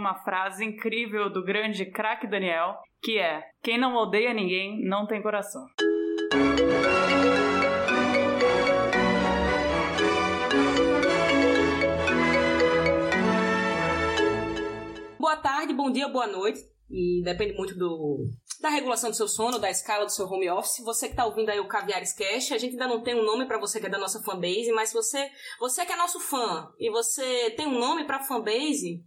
uma frase incrível do grande craque Daniel, que é: Quem não odeia ninguém não tem coração. Boa tarde, bom dia, boa noite. E depende muito do, da regulação do seu sono, da escala do seu home office. Você que está ouvindo aí o Caviares Cash, a gente ainda não tem um nome para você que é da nossa fanbase, mas se você, você que é nosso fã e você tem um nome para fanbase,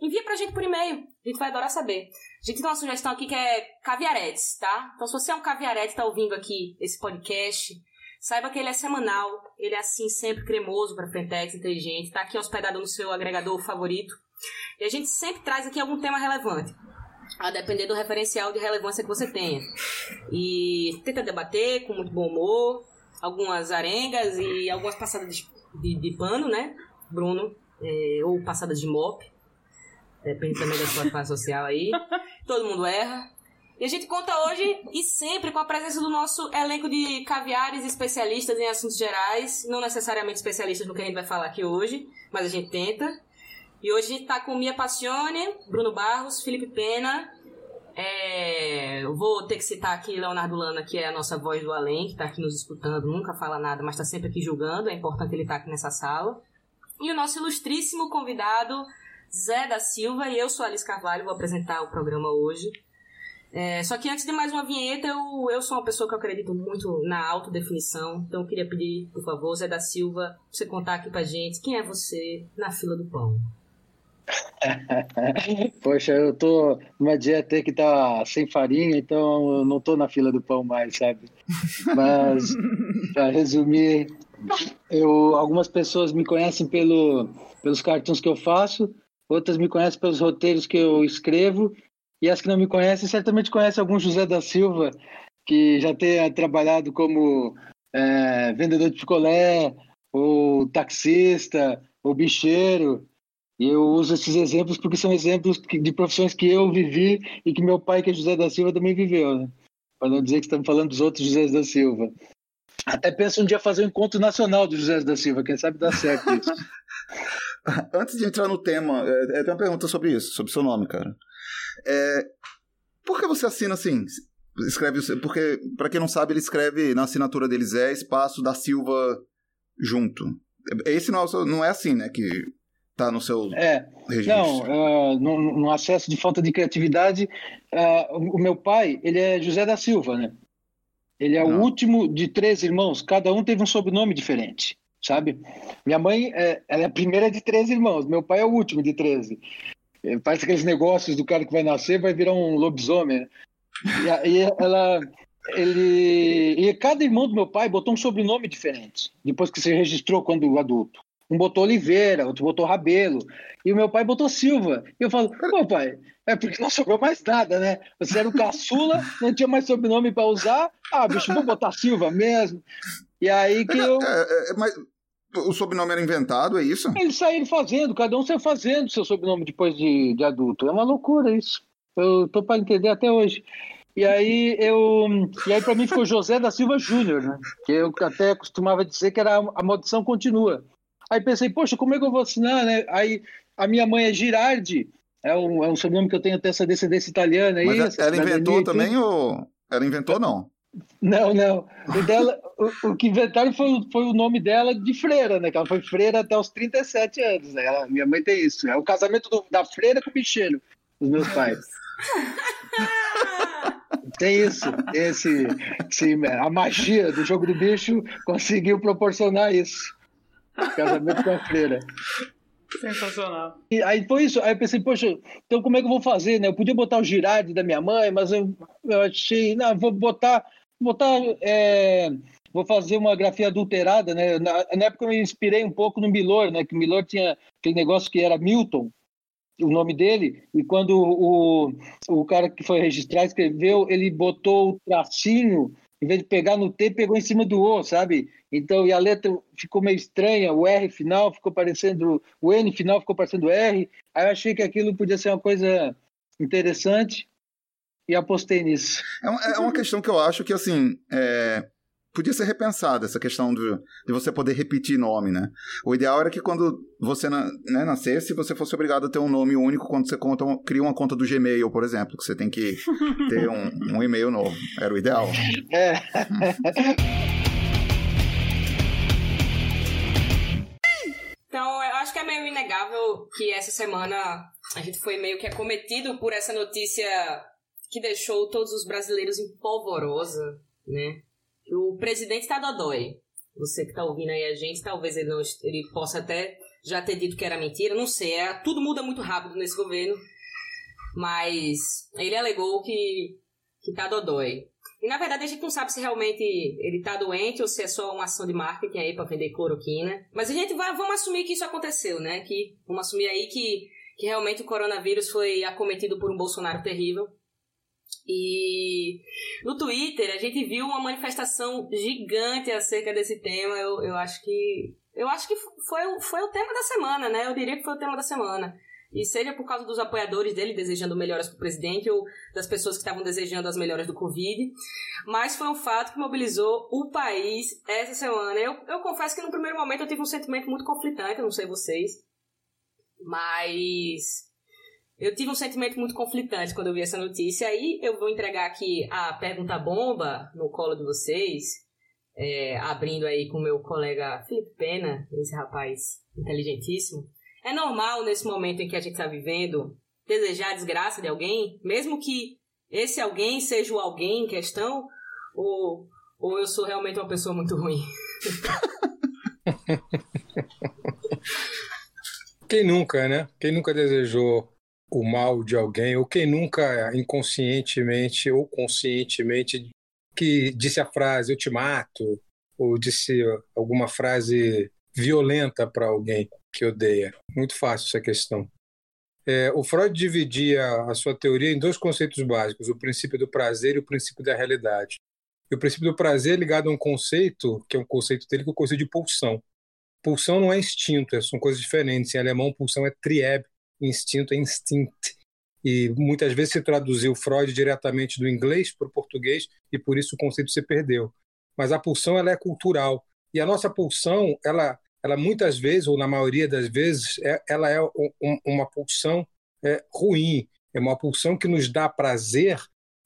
envia pra gente por e-mail. A gente vai adorar saber. A gente tem uma sugestão aqui que é caviaretes, tá? Então se você é um caviarete e tá ouvindo aqui esse podcast, saiba que ele é semanal, ele é assim sempre cremoso para Frentex, inteligente, tá aqui hospedado no seu agregador favorito. E a gente sempre traz aqui algum tema relevante a depender do referencial de relevância que você tenha. E tenta debater com muito bom humor, algumas arengas e algumas passadas de, de, de pano, né, Bruno? É, ou passadas de mop. Depende também da sua classe social aí. Todo mundo erra. E a gente conta hoje e sempre com a presença do nosso elenco de caviares especialistas em assuntos gerais, não necessariamente especialistas no que a gente vai falar aqui hoje, mas a gente tenta. E hoje a gente tá com Mia Passione, Bruno Barros, Felipe Pena. É, eu vou ter que citar aqui Leonardo Lana, que é a nossa voz do além, que está aqui nos escutando, nunca fala nada, mas está sempre aqui julgando. É importante ele estar tá aqui nessa sala. E o nosso ilustríssimo convidado, Zé da Silva, e eu sou Alice Carvalho, vou apresentar o programa hoje. É, só que antes de mais uma vinheta, eu, eu sou uma pessoa que eu acredito muito na autodefinição, então eu queria pedir, por favor, Zé da Silva, você contar aqui pra gente quem é você na fila do pão. Poxa, eu tô numa dieta que tá sem farinha, então eu não tô na fila do pão mais, sabe? Mas, para resumir, eu, algumas pessoas me conhecem pelo, pelos cartoons que eu faço, outras me conhecem pelos roteiros que eu escrevo, e as que não me conhecem certamente conhecem algum José da Silva, que já tenha trabalhado como é, vendedor de picolé, ou taxista, ou bicheiro, e eu uso esses exemplos porque são exemplos de profissões que eu vivi e que meu pai, que é José da Silva, também viveu, né? Para não dizer que estamos falando dos outros José da Silva. Até penso um dia fazer um encontro nacional do José da Silva, quem sabe dá certo isso. Antes de entrar no tema, é, é, tem uma pergunta sobre isso, sobre seu nome, cara. É, por que você assina assim? Escreve, porque, para quem não sabe, ele escreve na assinatura dele Zé Espaço da Silva junto. Esse não, não é assim, né? Que Tá no seu é, registro. Não, uh, no, no, acesso de falta de criatividade, uh, o, o, meu pai, ele é José da Silva, né? Ele é não. o último de três irmãos, cada um teve um sobrenome diferente, sabe? Minha mãe, é, ela é a primeira de três irmãos, meu pai é o último de treze. É, parece aqueles negócios do cara que vai nascer, vai virar um lobisomem. Né? E aí ela, ele e cada irmão do meu pai botou um sobrenome diferente depois que se registrou quando adulto um botou Oliveira, outro botou Rabelo, e o meu pai botou Silva. E eu falo, pô, pai, é porque não sobrou mais nada, né? Você era o caçula, não tinha mais sobrenome para usar, ah, bicho, vou botar Silva mesmo. E aí que eu. É, é, é, mas o sobrenome era inventado, é isso? Eles saíram fazendo, cada um saiu fazendo seu sobrenome depois de, de adulto. É uma loucura isso. Eu tô para entender até hoje. E aí eu. E aí para mim ficou José da Silva Júnior, né? Que eu até costumava dizer que era a maldição continua. Aí pensei, poxa, como é que eu vou assinar, né? Aí a minha mãe é Girardi, é um, é um sobrenome que eu tenho até essa descendência italiana. Mas ela inventou também ou... Ela inventou não? Não, não. O, dela, o, o, que inventaram foi, foi o nome dela de freira, né? Que ela foi freira até os 37 anos. Né? Ela, minha mãe tem isso. É o casamento do, da freira com o bicheiro, dos meus pais. tem isso. Esse, esse, a magia do jogo do bicho conseguiu proporcionar isso. Casamento com a freira. Sensacional. E aí foi isso. Aí eu pensei, poxa, então como é que eu vou fazer, né? Eu podia botar o Girardi da minha mãe, mas eu, eu achei, não, vou botar, botar, é, vou fazer uma grafia adulterada, né? Na, na, época eu me inspirei um pouco no Milor, né? Que o Milor tinha aquele negócio que era Milton, o nome dele, e quando o, o cara que foi registrar escreveu, ele botou o tracinho, em vez de pegar no T, pegou em cima do O, sabe? Então, e a letra ficou meio estranha, o R final ficou parecendo, o N final ficou parecendo R. Aí eu achei que aquilo podia ser uma coisa interessante e apostei nisso. É uma, é uma questão que eu acho que, assim, é... podia ser repensada essa questão de, de você poder repetir nome, né? O ideal era que quando você né, nascesse, você fosse obrigado a ter um nome único quando você conta, cria uma conta do Gmail, por exemplo, que você tem que ter um, um e-mail novo. Era o ideal. É. Então, eu acho que é meio inegável que essa semana a gente foi meio que acometido por essa notícia que deixou todos os brasileiros em polvorosa, né? O presidente tá dodói. Você que tá ouvindo aí a gente, talvez ele, não, ele possa até já ter dito que era mentira, não sei. É, tudo muda muito rápido nesse governo. Mas ele alegou que, que tá dodói. E na verdade a gente não sabe se realmente ele tá doente ou se é só uma ação de marketing aí para vender cloroquina. Mas a gente vai, vamos assumir que isso aconteceu, né? Que, vamos assumir aí que, que realmente o coronavírus foi acometido por um Bolsonaro terrível. E no Twitter a gente viu uma manifestação gigante acerca desse tema. Eu, eu acho que. Eu acho que foi, foi o tema da semana, né? Eu diria que foi o tema da semana. E seja por causa dos apoiadores dele desejando melhoras para o presidente ou das pessoas que estavam desejando as melhoras do Covid. Mas foi um fato que mobilizou o país essa semana. Eu, eu confesso que no primeiro momento eu tive um sentimento muito conflitante, eu não sei vocês. Mas eu tive um sentimento muito conflitante quando eu vi essa notícia. Aí eu vou entregar aqui a pergunta bomba no colo de vocês, é, abrindo aí com o meu colega Felipe Pena, esse rapaz inteligentíssimo. É normal nesse momento em que a gente está vivendo desejar a desgraça de alguém, mesmo que esse alguém seja o alguém em questão, ou, ou eu sou realmente uma pessoa muito ruim? Quem nunca, né? Quem nunca desejou o mal de alguém, ou quem nunca inconscientemente ou conscientemente que disse a frase eu te mato, ou disse alguma frase violenta para alguém que odeia. Muito fácil essa questão. É, o Freud dividia a sua teoria em dois conceitos básicos, o princípio do prazer e o princípio da realidade. E o princípio do prazer é ligado a um conceito, que é um conceito dele, que é o conceito de pulsão. Pulsão não é instinto, são coisas diferentes. Em alemão, pulsão é trieb, instinto é instinct. E muitas vezes se traduziu Freud diretamente do inglês para o português e por isso o conceito se perdeu. Mas a pulsão ela é cultural. E a nossa pulsão, ela, ela muitas vezes, ou na maioria das vezes, é, ela é um, uma pulsão é, ruim. É uma pulsão que nos dá prazer,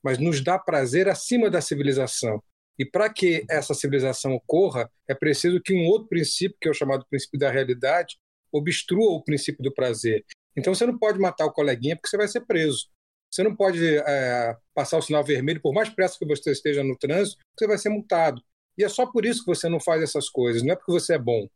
mas nos dá prazer acima da civilização. E para que essa civilização ocorra, é preciso que um outro princípio, que é o chamado princípio da realidade, obstrua o princípio do prazer. Então você não pode matar o coleguinha porque você vai ser preso. Você não pode é, passar o sinal vermelho, por mais pressa que você esteja no trânsito, você vai ser multado. E é só por isso que você não faz essas coisas. Não é porque você é bom.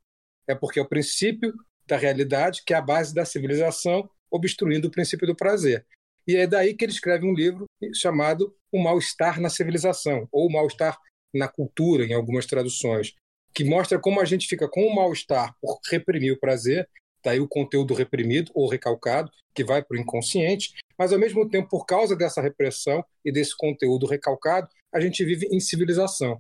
É porque é o princípio da realidade, que é a base da civilização, obstruindo o princípio do prazer. E é daí que ele escreve um livro chamado O Mal-Estar na Civilização, ou O Mal-Estar na Cultura, em algumas traduções, que mostra como a gente fica com o mal-estar por reprimir o prazer daí o conteúdo reprimido ou recalcado, que vai para o inconsciente, mas ao mesmo tempo, por causa dessa repressão e desse conteúdo recalcado, a gente vive em civilização.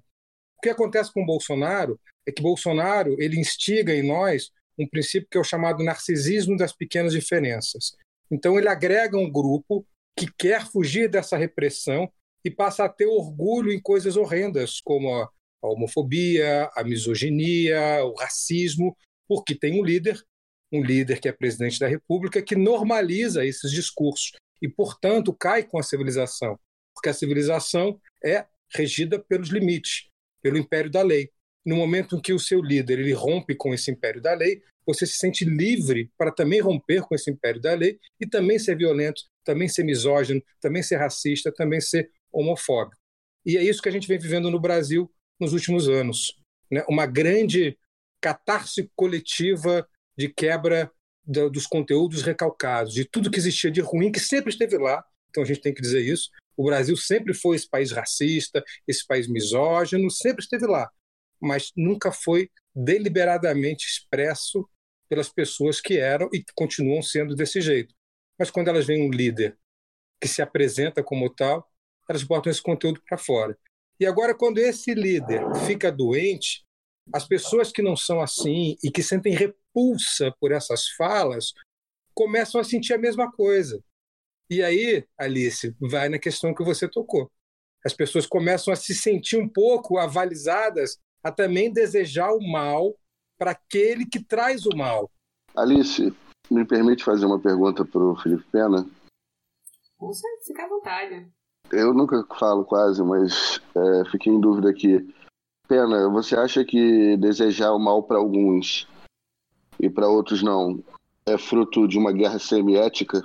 O que acontece com Bolsonaro é que Bolsonaro ele instiga em nós um princípio que é o chamado narcisismo das pequenas diferenças. Então ele agrega um grupo que quer fugir dessa repressão e passa a ter orgulho em coisas horrendas como a homofobia, a misoginia, o racismo, porque tem um líder um líder que é presidente da República que normaliza esses discursos e, portanto, cai com a civilização, porque a civilização é regida pelos limites, pelo império da lei. No momento em que o seu líder ele rompe com esse império da lei, você se sente livre para também romper com esse império da lei e também ser violento, também ser misógino, também ser racista, também ser homofóbico. E é isso que a gente vem vivendo no Brasil nos últimos anos. Né? Uma grande catarse coletiva de quebra do, dos conteúdos recalcados, de tudo que existia de ruim, que sempre esteve lá. Então a gente tem que dizer isso. O Brasil sempre foi esse país racista, esse país misógino, sempre esteve lá, mas nunca foi deliberadamente expresso pelas pessoas que eram e continuam sendo desse jeito. Mas quando elas veem um líder que se apresenta como tal, elas botam esse conteúdo para fora. E agora, quando esse líder fica doente, as pessoas que não são assim e que sentem repulsa por essas falas começam a sentir a mesma coisa. E aí, Alice, vai na questão que você tocou. as pessoas começam a se sentir um pouco avalizadas a também desejar o mal para aquele que traz o mal. Alice, me permite fazer uma pergunta para o Felipe Pena? Você fica à vontade. Eu nunca falo quase, mas é, fiquei em dúvida aqui. Pena, você acha que desejar o mal para alguns e para outros não é fruto de uma guerra semiética?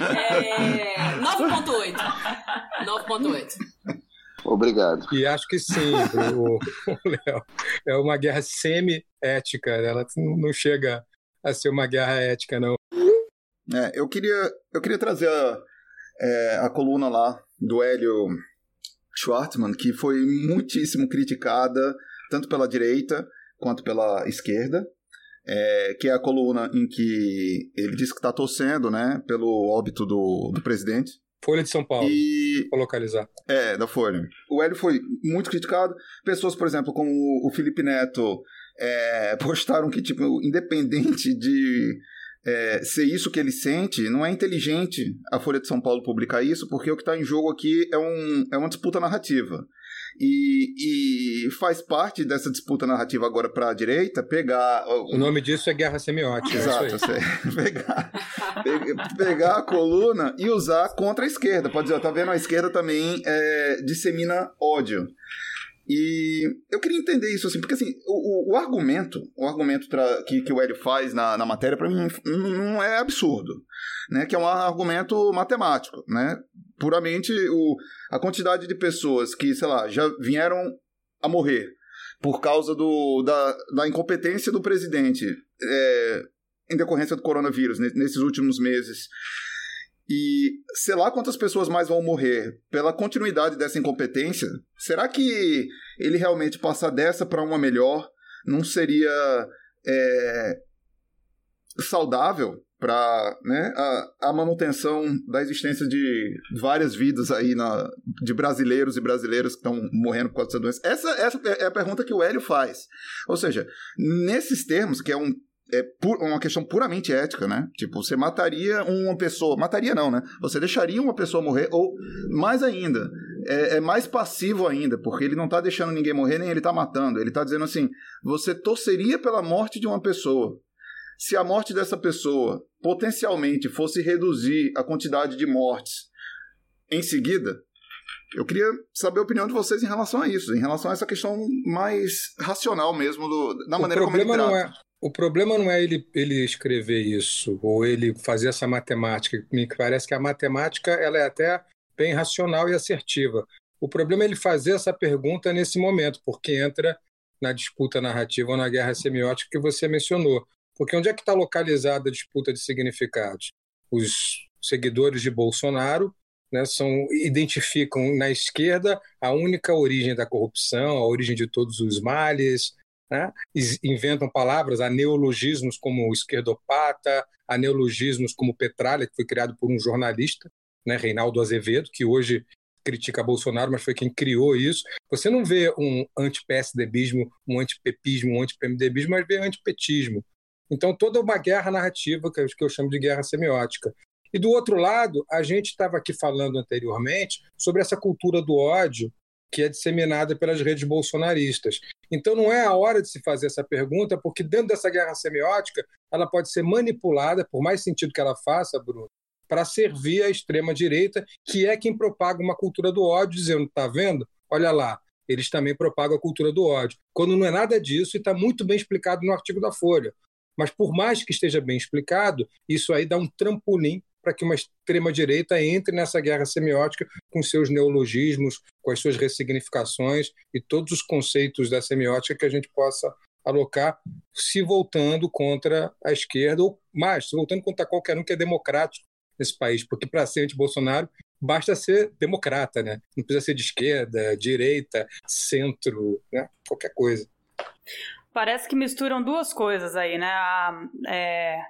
é, 9.8. 9.8. Obrigado. E acho que sim, o, o Léo. É uma guerra semi-ética. Ela não chega a ser uma guerra ética, não. É, eu queria, eu queria trazer a, é, a coluna lá do Hélio Schwartzman, que foi muitíssimo criticada, tanto pela direita quanto pela esquerda, é, que é a coluna em que ele diz que está torcendo né, pelo óbito do, do presidente. Folha de São Paulo, e... vou localizar. É, da Folha. O Hélio foi muito criticado. Pessoas, por exemplo, como o Felipe Neto, é, postaram que, tipo, independente de é, ser isso que ele sente, não é inteligente a Folha de São Paulo publicar isso, porque o que está em jogo aqui é, um, é uma disputa narrativa. E, e faz parte dessa disputa narrativa agora para a direita pegar. O nome disso é guerra semiótica. É Exato, é pegar, pegar a coluna e usar contra a esquerda. Pode dizer, ó, tá vendo? A esquerda também é, dissemina ódio. E eu queria entender isso, assim, porque assim, o, o argumento, o argumento que, que o Hélio faz na, na matéria, para mim, não é absurdo, né? Que é um argumento matemático, né? Puramente o, a quantidade de pessoas que, sei lá, já vieram a morrer por causa do, da, da incompetência do presidente é, em decorrência do coronavírus nesses últimos meses e sei lá quantas pessoas mais vão morrer pela continuidade dessa incompetência. Será que ele realmente passar dessa para uma melhor não seria é, saudável para né, a, a, manutenção da existência de várias vidas aí na, de brasileiros e brasileiras que estão morrendo por causa dessa doença? Essa, essa é a pergunta que o Hélio faz. Ou seja, nesses termos, que é um é uma questão puramente ética, né? Tipo, você mataria uma pessoa. Mataria não, né? Você deixaria uma pessoa morrer, ou mais ainda, é, é mais passivo ainda, porque ele não tá deixando ninguém morrer, nem ele tá matando. Ele tá dizendo assim: você torceria pela morte de uma pessoa. Se a morte dessa pessoa potencialmente fosse reduzir a quantidade de mortes em seguida, eu queria saber a opinião de vocês em relação a isso, em relação a essa questão mais racional mesmo, do, da maneira como ele trata. Não é, o problema não é ele, ele escrever isso ou ele fazer essa matemática. Me parece que a matemática ela é até bem racional e assertiva. O problema é ele fazer essa pergunta nesse momento, porque entra na disputa narrativa ou na guerra semiótica que você mencionou. Porque onde é que está localizada a disputa de significados? Os seguidores de Bolsonaro né, são, identificam na esquerda a única origem da corrupção, a origem de todos os males, né? inventam palavras, há neologismos como esquerdopata, há neologismos como petralha, que foi criado por um jornalista, né, Reinaldo Azevedo, que hoje critica Bolsonaro, mas foi quem criou isso. Você não vê um anti-PSDBismo, um anti-pepismo, um anti-PMDBismo, mas vê antipetismo. Então, toda uma guerra narrativa, que eu chamo de guerra semiótica. E do outro lado, a gente estava aqui falando anteriormente sobre essa cultura do ódio que é disseminada pelas redes bolsonaristas. Então não é a hora de se fazer essa pergunta, porque dentro dessa guerra semiótica ela pode ser manipulada, por mais sentido que ela faça, Bruno, para servir a extrema direita, que é quem propaga uma cultura do ódio, dizendo, tá vendo? Olha lá, eles também propagam a cultura do ódio. Quando não é nada disso, e está muito bem explicado no artigo da Folha. Mas por mais que esteja bem explicado, isso aí dá um trampolim para que uma extrema-direita entre nessa guerra semiótica com seus neologismos, com as suas ressignificações e todos os conceitos da semiótica que a gente possa alocar, se voltando contra a esquerda, ou mais, se voltando contra qualquer um que é democrático nesse país, porque para ser anti-Bolsonaro basta ser democrata, né? Não precisa ser de esquerda, direita, centro, né? qualquer coisa. Parece que misturam duas coisas aí, né? A, é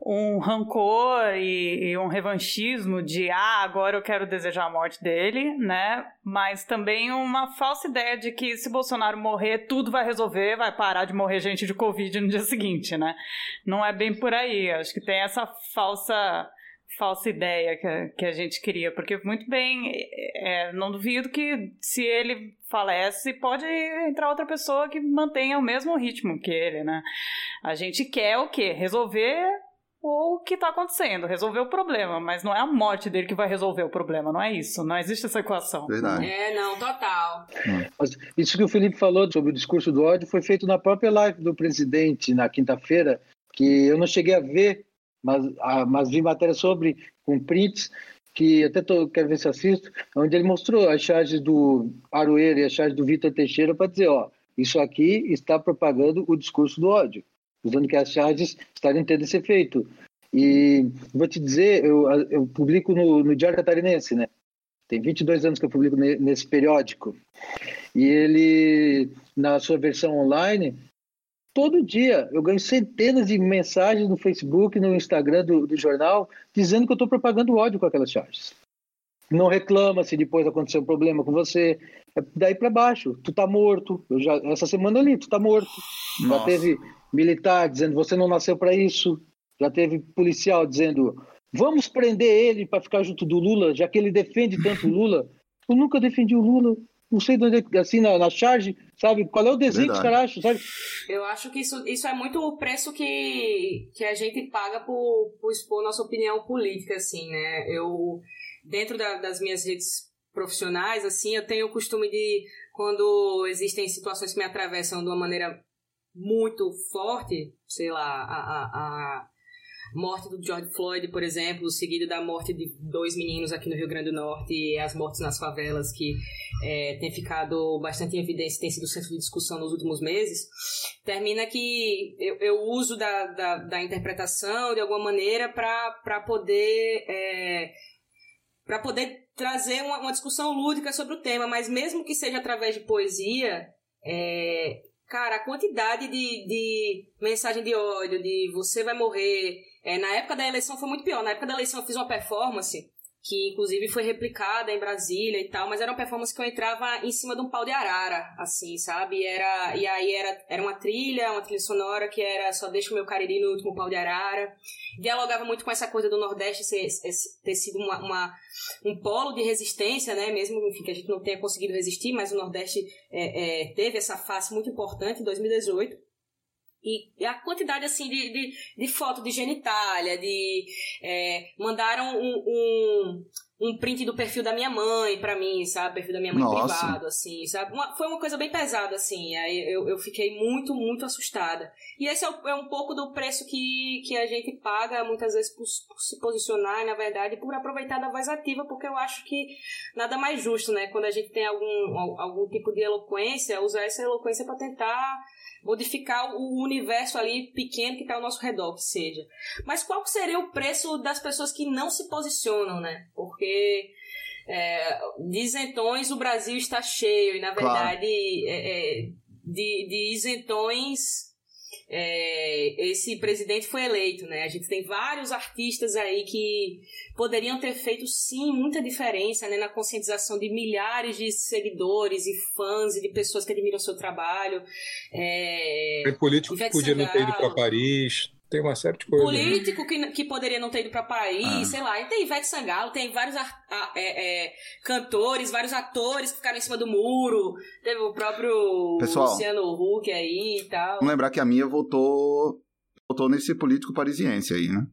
um rancor e, e, um revanchismo de ah, agora eu quero desejar a morte dele, né? Mas também uma falsa ideia de que se Bolsonaro morrer, tudo vai resolver, vai parar de morrer gente de Covid no dia seguinte, né? Não é bem por aí. Acho que tem essa falsa falsa ideia que a, que a gente queria, porque muito bem, é, não duvido que se ele falece, pode entrar outra pessoa que mantenha o mesmo ritmo que ele, né? A gente quer o quê? Resolver o que está acontecendo, resolver o problema, mas não é a morte dele que vai resolver o problema, não é isso, não existe essa equação. Verdade. É, não, total. Mas isso que o Felipe falou sobre o discurso do ódio foi feito na própria live do presidente na quinta-feira, que eu não cheguei a ver, mas, a, mas vi matéria sobre, com prints, que até tô, quero ver se assisto, onde ele mostrou as charges do Aroeira e as charges do Vitor Teixeira para dizer, ó, isso aqui está propagando o discurso do ódio usando que as charges estariam tendo esse efeito. E vou te dizer, eu, eu publico no, no, Diário Catarinense, né? Tem 22 anos que eu publico nesse periódico. E ele, na sua versão online, todo dia eu ganho centenas de mensagens no Facebook, no Instagram do, do jornal, dizendo que eu estou propagando ódio com aquelas charges. Não reclama se depois aconteceu um problema com você. É daí para baixo. Tu tá morto. Eu já, essa semana ali, tu tá morto. Nossa. Já teve militar dizendo você não nasceu para isso. Já teve policial dizendo vamos prender ele para ficar junto do Lula, já que ele defende tanto o Lula. Eu nunca defendi o Lula. Não sei de onde é, assim, na, na charge, sabe? Qual é o desenho Verdade. que os caras acham, sabe? Eu acho que isso, isso é muito o preço que, que a gente paga por, por expor nossa opinião política, assim, né? Eu, dentro da, das minhas redes profissionais, assim, eu tenho o costume de, quando existem situações que me atravessam de uma maneira muito forte, sei lá, a, a, a morte do George Floyd, por exemplo, seguido da morte de dois meninos aqui no Rio Grande do Norte e as mortes nas favelas que é, tem ficado bastante em evidência, tem sido centro de discussão nos últimos meses, termina que eu, eu uso da, da, da, interpretação de alguma maneira para poder é, para poder trazer uma, uma, discussão lúdica sobre o tema, mas mesmo que seja através de poesia, é, Cara, a quantidade de, de mensagem de ódio, de você vai morrer. É, na época da eleição foi muito pior. Na época da eleição eu fiz uma performance que inclusive foi replicada em Brasília e tal, mas era uma performance que eu entrava em cima de um pau de arara, assim, sabe? E, era, e aí era, era uma trilha, uma trilha sonora que era só deixa o meu cariri no último pau de arara. Dialogava muito com essa coisa do Nordeste ser, ter sido uma, uma, um polo de resistência, né? Mesmo enfim, que a gente não tenha conseguido resistir, mas o Nordeste é, é, teve essa face muito importante em 2018. E a quantidade, assim, de, de, de foto de genitália, de... É, mandaram um, um, um, print do perfil da minha mãe pra mim, sabe? Perfil da minha mãe Nossa. privado, assim, sabe? Uma, foi uma coisa bem pesada, assim. Aí eu, eu fiquei muito, muito assustada. E esse é, o, é, um pouco do preço que, que a gente paga, muitas vezes, por, por se posicionar, e, na verdade, por aproveitar da voz ativa, porque eu acho que nada mais justo, né? Quando a gente tem algum, algum tipo de eloquência, usar essa eloquência para tentar modificar o universo ali pequeno que está ao nosso redor, que seja. Mas qual seria o preço das pessoas que não se posicionam, né? Porque é, de isentões o Brasil está cheio, e na verdade claro. é, é, de, de isentões é, esse presidente foi eleito, né? A gente tem vários artistas aí que poderiam ter feito sim muita diferença né, na conscientização de milhares de seguidores e fãs e de pessoas que admiram o seu trabalho. É, tem político que podia não ter ido para Paris, tem uma série de coisas. Né? Político né? que, que poderia não ter ido para Paris, ah. sei lá. E tem Ivete Sangalo, tem vários a, é, é, cantores, vários atores que ficaram em cima do muro. Teve o próprio Pessoal, Luciano Huck aí e tal. Vamos lembrar que a minha votou votou nesse político parisiense aí, né?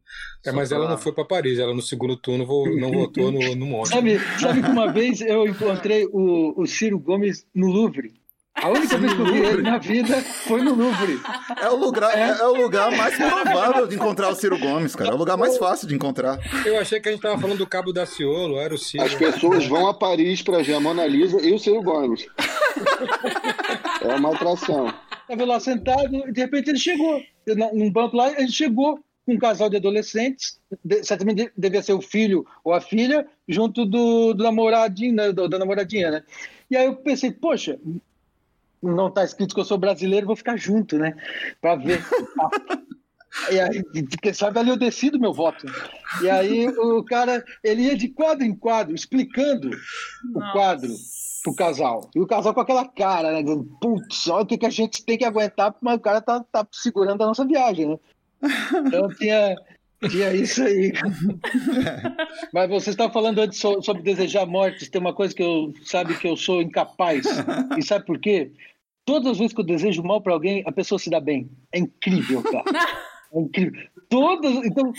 É, mas ela não foi para Paris, ela no segundo turno não votou no, no monte. Sabe, sabe que uma vez eu encontrei o, o Ciro Gomes no Louvre. A única vez que eu vi ele na vida foi no Louvre. É o lugar, é. é o lugar mais provável de encontrar o Ciro Gomes, cara. É o lugar mais fácil de encontrar. Eu achei que a gente tava falando do Cabo da Ciolo, era o Ciro. As pessoas vão a Paris para ver a Mona Lisa e o Ciro Gomes. É uma atração. Tava lá sentado, de repente ele chegou. Num banco lá, ele chegou com um casal de adolescentes, certamente devia ser o filho ou a filha, junto do, do namoradinho, né, da namoradinha, né? E aí eu pensei, poxa, não está escrito que eu sou brasileiro, vou ficar junto, né? Para ver. E aí, quem sabe ali eu decido meu voto. E aí o cara, ele ia de quadro em quadro, explicando Nossa. o quadro pro casal. E o casal com aquela cara, né? Dizendo, putz, olha o que, que a gente tem que aguentar, mas o cara tá, tá segurando a nossa viagem, né? Então tinha, Tinha isso aí. Mas você estava falando antes sobre desejar mortes. Tem uma coisa que eu sabe que eu sou incapaz. E sabe por quê? Todas as vezes que eu desejo mal para alguém, a pessoa se dá bem. É incrível, cara. É incrível. Todas. Então,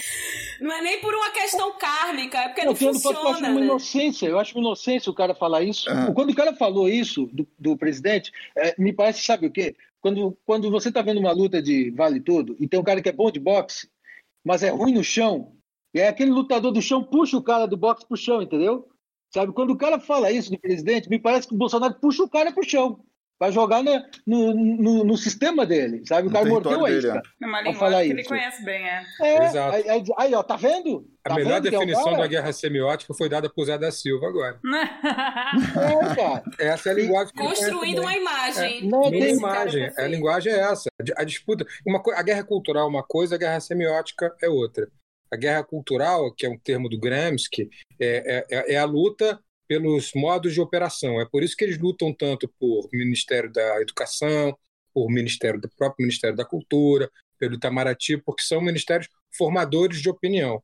não é nem por uma questão kármica, é porque não, não funciona. Eu acho né? uma inocência. Eu acho uma inocência o cara falar isso. Uhum. Quando o cara falou isso do, do presidente, é, me parece, sabe o quê? Quando, quando você está vendo uma luta de vale tudo e tem um cara que é bom de boxe, mas é ruim no chão, e aí aquele lutador do chão puxa o cara do boxe pro chão, entendeu? Sabe? Quando o cara fala isso do presidente, me parece que o Bolsonaro puxa o cara pro chão para jogar no, no, no, sistema dele, sabe? O cara mordeu aí. É uma linguagem que ele conhece bem, é. é Exato. Aí, aí, aí, ó, tá vendo? A tá melhor vendo definição é da guerra semiótica foi dada por Zé da Silva agora. é, cara. Essa é a linguagem que Construindo uma imagem. É, não, tem imagem. A linguagem é essa. A disputa. Uma, a guerra cultural é uma coisa, a guerra semiótica é outra. A guerra cultural, que é um termo do Gramsci, é, é, é a luta pelos modos de operação. É por isso que eles lutam tanto por Ministério da Educação, por Ministério do próprio Ministério da Cultura, pelo Itamaraty, porque são ministérios formadores de opinião.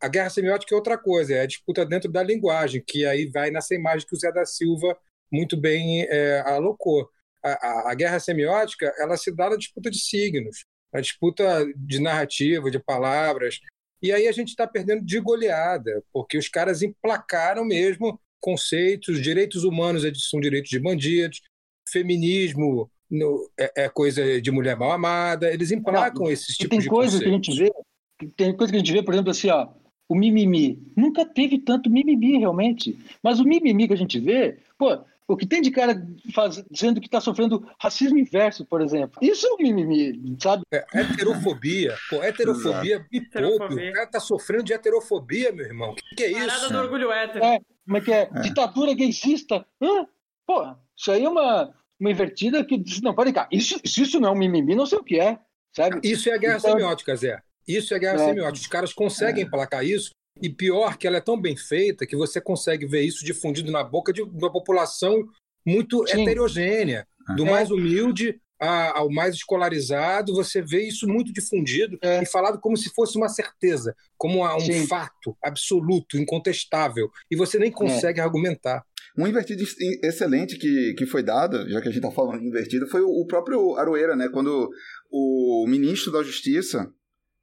A guerra semiótica é outra coisa, é a disputa dentro da linguagem, que aí vai nessa imagem que o Zé da Silva muito bem é, alocou. A, a, a, guerra semiótica ela se dá na disputa de signos, na disputa de narrativa, de palavras. E aí a gente está perdendo de goleada, porque os caras emplacaram mesmo conceitos, direitos humanos são direitos de bandidos, feminismo no, é, é, coisa de mulher mal amada, eles emplacam Não, esses tipos tem de coisa conceitos. que a gente vê, tem coisa que a gente vê, por exemplo, assim, ó, o mimimi. Nunca teve tanto mimimi, realmente. Mas o mimimi que a gente vê, pô, o que tem de cara faz, dizendo que está sofrendo racismo inverso, por exemplo. Isso é um mimimi, sabe? É, heterofobia. Pô, heterofobia me poupe. O cara está sofrendo de heterofobia, meu irmão. O que, que, é isso? Parada do orgulho hétero. É, como é que é? é. Ditadura gaysista. Hã? Pô, isso aí é uma, uma invertida que diz, não, pode cá, isso, se isso não é um mimimi, não sei o que é, sabe? Isso é a guerra então, semiótica, Zé. Isso é a guerra é. semiótica. Os caras conseguem é. emplacar isso e pior que ela é tão bem feita que você consegue ver isso difundido na boca de uma população muito Sim. heterogênea, do é. mais humilde ao mais escolarizado, você vê isso muito difundido é. e falado como se fosse uma certeza, como um Sim. fato absoluto, incontestável, e você nem consegue é. argumentar. Um invertido excelente que, que foi dado, já que a gente está falando invertido, foi o próprio Aroeira, né? Quando o ministro da Justiça,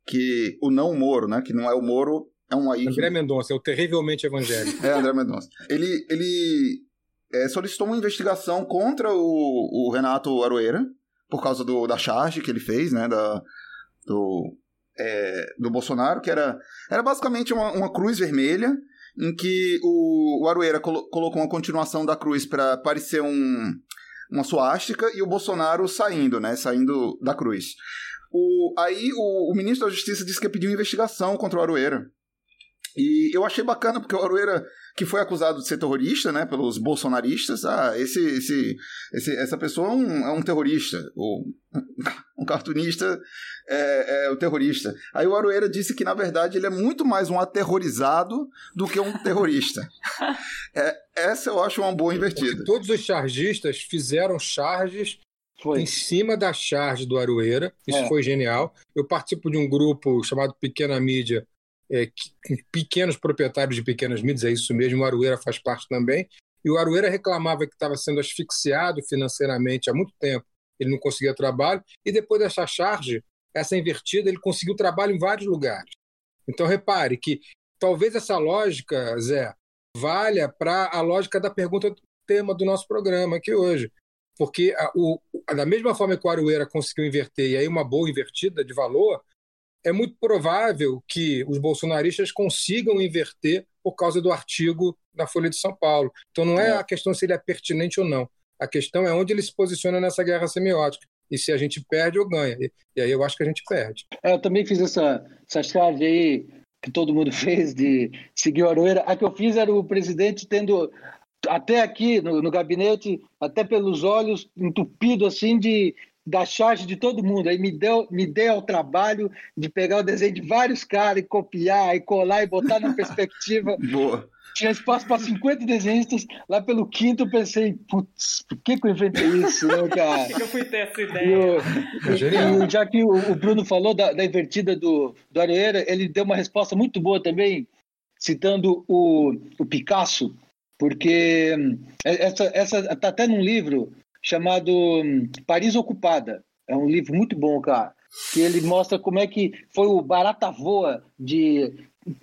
que o não Moro, né? Que não é o Moro, é um aí. André. Mendonça, é o terrivelmente evangélico. É, André Mendonça. Ele, ele é, solicitou uma investigação contra o, o Renato Aroeira, por causa do, da charge que ele fez, né? Da, do, é, do Bolsonaro, que era, era basicamente uma, uma cruz vermelha em que o, o Aroeira colo, colocou uma continuação da cruz para parecer um, uma suástica e o Bolsonaro saindo, né? Saindo da cruz. O, aí o, o ministro da Justiça disse que uma investigação contra o Aroeira. E eu achei bacana, porque o Aroeira, que foi acusado de ser terrorista, né, pelos bolsonaristas, ah, esse, esse, esse essa pessoa é um, é um terrorista, ou um cartunista é, é o terrorista. Aí o Aroeira disse que, na verdade, ele é muito mais um aterrorizado do que um terrorista. É, essa eu acho uma boa invertida. Todos os chargistas fizeram charges foi. em cima da charge do Aroeira, isso é. foi genial. Eu participo de um grupo chamado Pequena Mídia, é, pequenos proprietários de pequenas mídias, é isso mesmo, o Arueira faz parte também. E o Arueira reclamava que estava sendo asfixiado financeiramente há muito tempo, ele não conseguia trabalho, e depois dessa charge, essa invertida, ele conseguiu trabalho em vários lugares. Então, repare que talvez essa lógica, Zé, valha para a lógica da pergunta do tema do nosso programa aqui hoje. Porque a, o, da mesma forma que o Arueira conseguiu inverter, e aí uma boa invertida de valor, é muito provável que os bolsonaristas consigam inverter por causa do artigo da Folha de São Paulo. Então não é, é. a questão se ele é pertinente ou não. A questão é onde ele se posiciona nessa guerra semiótica. E se a gente perde ou ganha. E, e aí eu acho que a gente perde. É, eu também fiz essa, essa charge aí que todo mundo fez de seguir o Aroeira. A que eu fiz era o presidente tendo até aqui no, no gabinete, até pelos olhos, entupido assim de, da charge de todo mundo. Aí me deu, me deu ao trabalho de pegar o desenho de vários caras e copiar, e colar e botar na perspectiva. Boa. Tinha espaço para 50 desenhistas. Lá pelo quinto eu pensei, putz, por que, que eu inventei isso, né, cara? Por que eu fui ter essa ideia? E, e, já que o, o Bruno falou da, da invertida do, do Aroeira, ele deu uma resposta muito boa também, citando o, o Picasso, porque hum, essa essa está até num livro chamado hum, Paris Ocupada. É um livro muito bom, cara. Que ele mostra como é que foi o barata voa de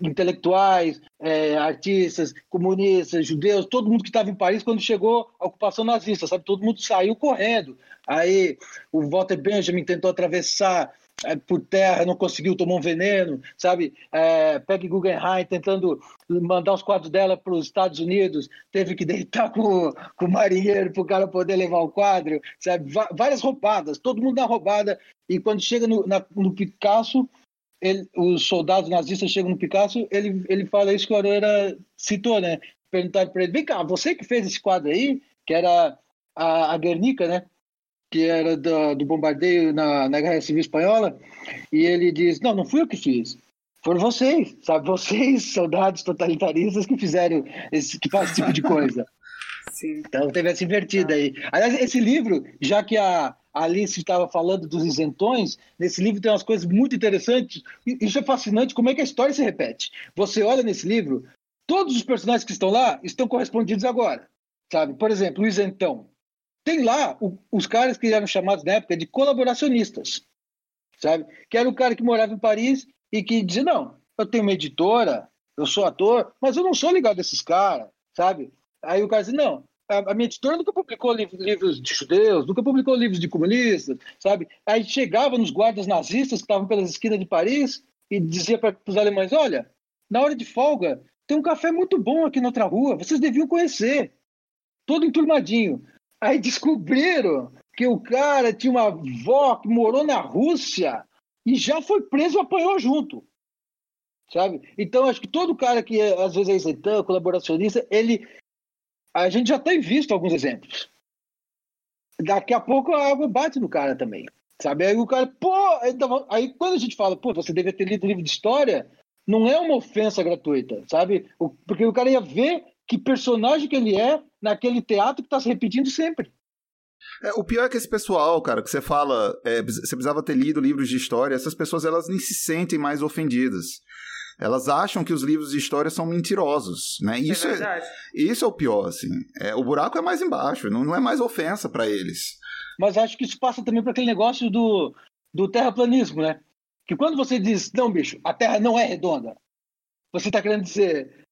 intelectuais, é, artistas, comunistas, judeus, todo mundo que estava em Paris quando chegou a ocupação nazista, sabe? Todo mundo saiu correndo. Aí o Walter Benjamin tentou atravessar é, por terra, não conseguiu, tomou um veneno, sabe? É, Peggy Guggenheim tentando mandar os quadros dela para os Estados Unidos, teve que deitar com, com o marinheiro para o cara poder levar o quadro, sabe? várias roubadas, todo mundo na roubada. E quando chega no, na, no Picasso, ele, os soldados nazistas chegam no Picasso, ele, ele fala isso que o Aroeira citou, né? Perguntaram para ele: vem cá, você que fez esse quadro aí, que era a, a Guernica, né? Que era do, do bombardeio na, na Guerra Civil Espanhola, e ele diz: Não, não fui eu que fiz. Foram vocês, sabe? Vocês, soldados totalitaristas, que fizeram esse, que faz esse tipo de coisa. Sim. Então teve essa invertida ah. aí. Aliás, esse livro, já que a Alice estava falando dos isentões, nesse livro tem umas coisas muito interessantes. Isso é fascinante, como é que a história se repete. Você olha nesse livro, todos os personagens que estão lá estão correspondidos agora. Sabe? Por exemplo, o isentão tem lá o, os caras que eram chamados na época de colaboracionistas, sabe? Que era o cara que morava em Paris e que dizia: não, eu tenho uma editora, eu sou ator, mas eu não sou ligado a esses caras, sabe? Aí o cara dizia: não, a minha editora nunca publicou livros de judeus, nunca publicou livros de comunistas, sabe? Aí chegava nos guardas nazistas que estavam pelas esquinas de Paris e dizia para os alemães: olha, na hora de folga tem um café muito bom aqui na outra rua, vocês deviam conhecer. Todo enturmadinho. Aí descobriram que o cara tinha uma avó que morou na Rússia e já foi preso e apanhou junto. Sabe? Então, acho que todo cara que às vezes é isentão, colaboracionista, ele. A gente já tem visto alguns exemplos. Daqui a pouco a água bate no cara também. Sabe? Aí o cara, pô. Aí quando a gente fala, pô, você deve ter lido livro de história, não é uma ofensa gratuita, sabe? Porque o cara ia ver que personagem que ele é naquele teatro que está se repetindo sempre. É, o pior é que esse pessoal, cara, que você fala, é, você precisava ter lido livros de história, essas pessoas elas nem se sentem mais ofendidas. Elas acham que os livros de história são mentirosos, né? Isso é, é isso é o pior, assim. É, o buraco é mais embaixo, não, não é mais ofensa para eles. Mas acho que isso passa também para aquele negócio do, do terraplanismo, né? Que quando você diz, não, bicho, a Terra não é redonda, você está querendo dizer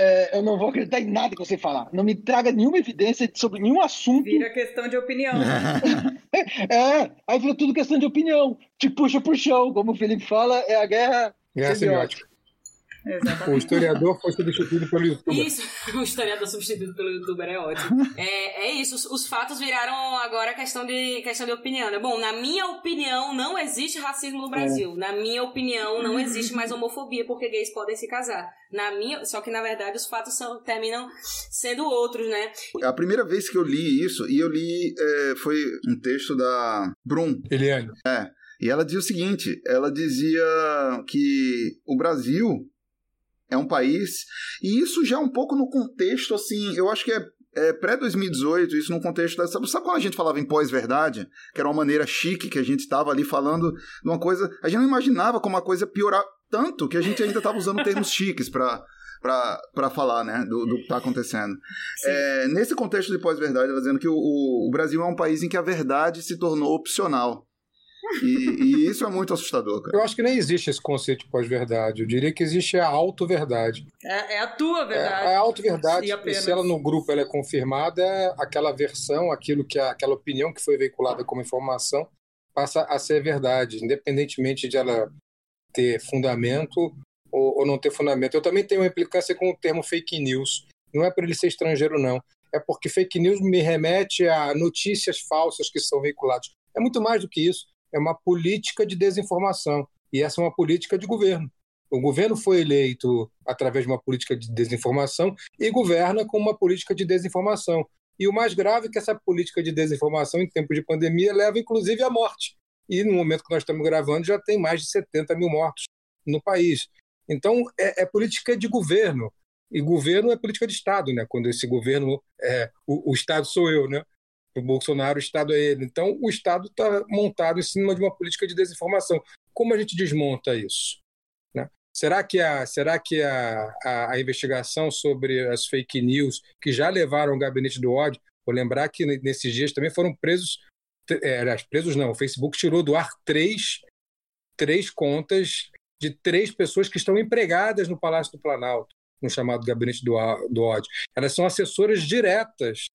é, eu não vou acreditar em nada que você falar. Não me traga nenhuma evidência sobre nenhum assunto. Vira questão de opinião. é, aí vira tudo questão de opinião. Te puxa pro chão, como o Felipe fala, é a guerra, guerra semiótica. Exatamente. O historiador foi substituído pelo youtuber. Isso, o historiador substituído pelo youtuber é ótimo. é, é isso, os, os, fatos viraram agora questão de, questão de opinião, né? Bom, na minha opinião, não existe racismo no Brasil. É. Na minha opinião, não existe mais homofobia porque gays podem se casar. Na minha, só que na verdade os fatos são, terminam sendo outros, né? A primeira vez que eu li isso, e eu li, é, foi um texto da Brum. Eliane. É. E ela dizia o seguinte: ela dizia que o Brasil é um país. E isso já é um pouco no contexto, assim, eu acho que é, é pré-2018, isso no contexto da. Sabe, sabe quando a gente falava em pós-verdade? Que era uma maneira chique que a gente estava ali falando de uma coisa. A gente não imaginava como a coisa piorar tanto que a gente ainda estava usando termos chiques para para falar né, do, do que está acontecendo. É, nesse contexto de pós-verdade, ela dizendo que o, o, Brasil é um país em que a verdade se tornou opcional. E, e, isso é muito assustador, cara. Eu acho que nem existe esse conceito de pós-verdade. Eu diria que existe a auto-verdade. É, é, a tua verdade. É, a auto-verdade, e, se ela no grupo ela é confirmada, é aquela versão, aquilo que aquela opinião que foi veiculada como informação passa a ser verdade, independentemente de ela ter fundamento ou, ou não ter fundamento. Eu também tenho uma implicância com o termo fake news. Não é por ele ser estrangeiro, não. É porque fake news me remete a notícias falsas que são veiculadas. É muito mais do que isso é uma política de desinformação. E essa é uma política de governo. O governo foi eleito através de uma política de desinformação e governa com uma política de desinformação. E o mais grave é que essa política de desinformação em tempo de pandemia leva, inclusive, à morte. E no momento que nós estamos gravando, já tem mais de 70 mil mortos no país. Então, é, é política de governo. E governo é política de Estado, né? Quando esse governo, é, o, o Estado sou eu, né? O Bolsonaro, o Estado é ele. Então, o Estado está montado em cima de uma política de desinformação. Como a gente desmonta isso? Né? Será que, a, será que a, a, a, investigação sobre as fake news que já levaram ao gabinete do ódio, vou lembrar que nesses dias também foram presos, é, presos não, o Facebook tirou do ar três, três contas de três pessoas que estão empregadas no Palácio do Planalto, no chamado gabinete do, do ódio. Elas são assessoras diretas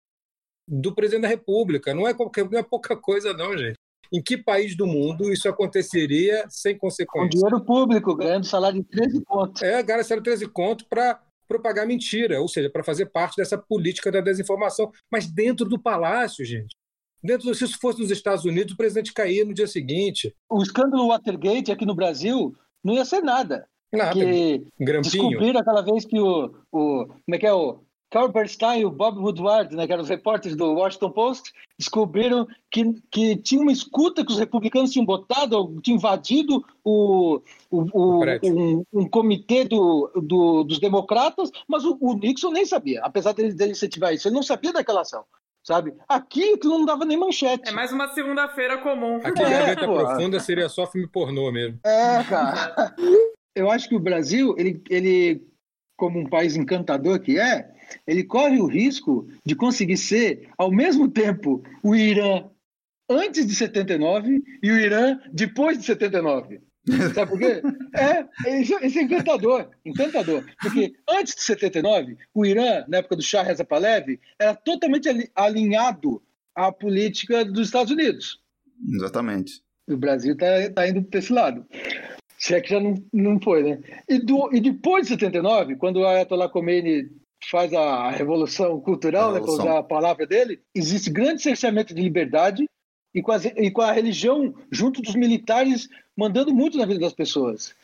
do presidente da República. Não é, qualquer, não é pouca coisa, não, gente. Em que país do mundo isso aconteceria sem consequências? Com dinheiro público, ganhando salário de 13 contos. É, ganhando salário de 13 contos para propagar mentira, ou seja, para fazer parte dessa política da desinformação. Mas dentro do palácio, gente. Dentro, se isso fosse nos Estados Unidos, o presidente caía no dia seguinte. O escândalo Watergate aqui no Brasil não ia ser nada. Nada. Que descobriram aquela vez que o, o. Como é que é o. Carl Bernstein e o Bob Woodward, né, que eram os repórteres do Washington Post, descobriram que, que tinha uma escuta que os republicanos tinham botado, tinham invadido o, o, o um, um, comitê do, do, dos democratas, mas o, o, Nixon nem sabia, apesar dele, dele incentivar isso, ele não sabia daquela ação. Sabe? Aqui que não dava nem manchete. É mais uma segunda-feira comum. Aqui é, Gaveta Profunda seria só filme pornô mesmo. É, cara. Eu acho que o Brasil, ele, ele como um país encantador que é, ele corre o risco de conseguir ser, ao mesmo tempo, o Irã antes de 79 e o Irã depois de 79. Sabe por quê? É, isso, é encantador, encantador. Porque antes de 79, o Irã, na época do Shah Reza Pahlavi, era totalmente alinhado à política dos Estados Unidos. Exatamente. O Brasil está tá indo para esse lado. Se é que já não, não foi, né? E, do, e depois de 79, quando o Ayatollah Khomeini faz a revolução cultural, a revolução. né, para usar a palavra dele, existe grande cerceamento de liberdade e com, a, e com a religião junto dos militares mandando muito na vida das pessoas.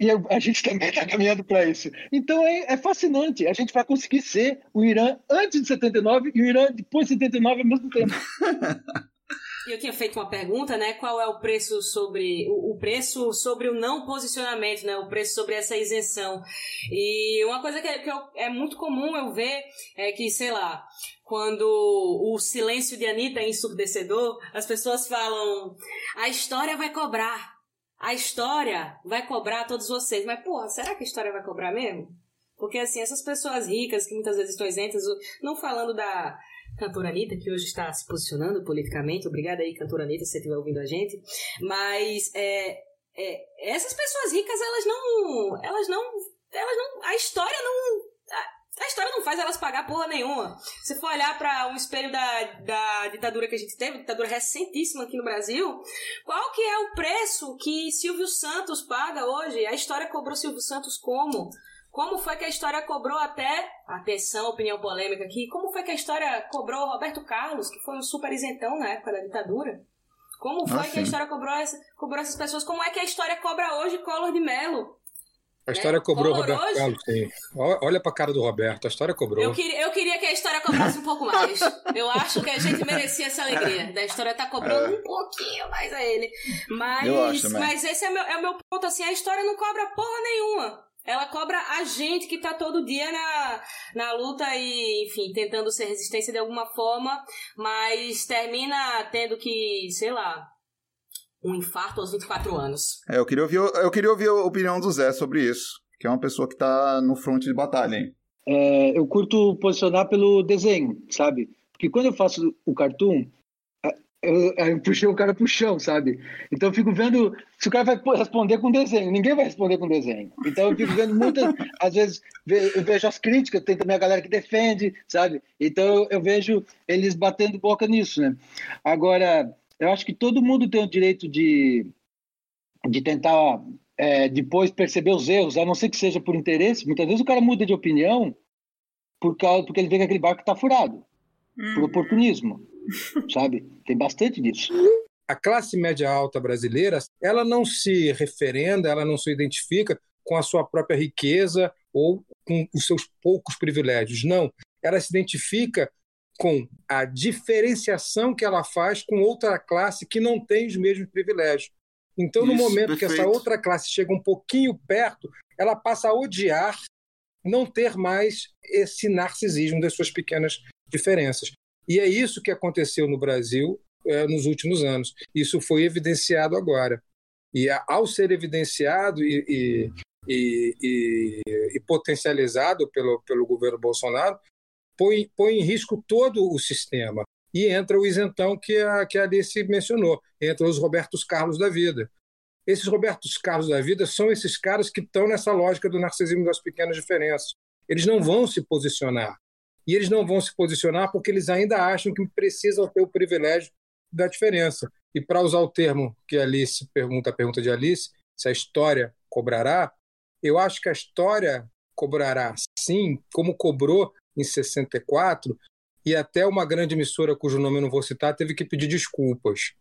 E a, a gente também está caminhando para isso. Então é, é, fascinante. A gente vai conseguir ser o Irã antes de 79 e o Irã depois de 79 ao mesmo tempo. Eu tinha feito uma pergunta, né? Qual é o preço sobre o, preço sobre o não posicionamento, né? O preço sobre essa isenção. E uma coisa que, é, que eu, é muito comum eu ver é que, sei lá, quando o silêncio de Anitta é ensurdecedor, as pessoas falam: a história vai cobrar. A história vai cobrar todos vocês. Mas, porra, será que a história vai cobrar mesmo? Porque, assim, essas pessoas ricas que muitas vezes estão isentas, não falando da, cantora Anitta, que hoje está se posicionando politicamente. Obrigada aí, cantora Anitta, se você estiver ouvindo a gente. Mas é, é, essas pessoas ricas, elas não. Elas não. Elas não. A história não. A, história não faz elas pagar porra nenhuma. Se for olhar para um espelho da, da ditadura que a gente teve, ditadura recentíssima aqui no Brasil, qual que é o preço que Silvio Santos paga hoje? A história cobrou Silvio Santos como? Como foi que a história cobrou até, atenção, opinião polêmica aqui, como foi que a história cobrou Roberto Carlos, que foi um super isentão na época da ditadura? Como foi ah, que a história cobrou, essa, cobrou essas pessoas? Como é que a história cobra hoje Collor de Mello? A história né? cobrou Collor Roberto hoje? Carlos, sim. Olha pra cara do Roberto, a história cobrou. Eu queria, eu queria que a história cobrasse um pouco mais. Eu acho que a gente merecia essa alegria da história tá cobrando é. um pouquinho mais a ele. Mas, acho, mas esse é, meu, é o meu ponto, assim, a história não cobra porra nenhuma. Ela cobra a gente que tá todo dia na, na luta e, enfim, tentando ser resistência de alguma forma, mas termina tendo que, sei lá, um infarto aos 24 anos. É, eu queria ouvir, eu queria ouvir a opinião do Zé sobre isso, que é uma pessoa que tá no fronte de batalha, hein? É, eu curto posicionar pelo desenho, sabe? Porque quando eu faço o cartoon, eu, eu, puxei o cara pro chão, sabe? Então eu fico vendo se o cara vai responder com desenho. Ninguém vai responder com desenho. Então eu fico vendo muitas, às vezes eu vejo as críticas, tem também a galera que defende, sabe? Então eu vejo eles batendo boca nisso, né? Agora, eu acho que todo mundo tem o direito de, de tentar é, depois perceber os erros, a não ser que seja por interesse. Muitas vezes o cara muda de opinião por causa, porque ele vê que aquele barco está furado, hum. por oportunismo sabe? Tem bastante disso. A classe média alta brasileira, ela não se referenda, ela não se identifica com a sua própria riqueza ou com os seus poucos privilégios. Não, ela se identifica com a diferenciação que ela faz com outra classe que não tem os mesmos privilégios. Então, no Isso, momento perfeito. que essa outra classe chega um pouquinho perto, ela passa a odiar não ter mais esse narcisismo das suas pequenas diferenças. E é isso que aconteceu no Brasil eh, nos últimos anos. Isso foi evidenciado agora. E ao ser evidenciado e, e- e- e- e potencializado pelo, pelo governo Bolsonaro, põe, põe em risco todo o sistema. E entra o isentão que a, que a Alice mencionou, entra os Robertos Carlos da vida. Esses Robertos Carlos da vida são esses caras que estão nessa lógica do narcisismo das pequenas diferenças. Eles não vão se posicionar. E eles não vão se posicionar porque eles ainda acham que precisam ter o privilégio da diferença. E para usar o termo que Alice pergunta, a pergunta de Alice, se a história cobrará, eu acho que a história cobrará sim, como cobrou em 64, e até uma grande emissora cujo nome eu não vou citar teve que pedir desculpas.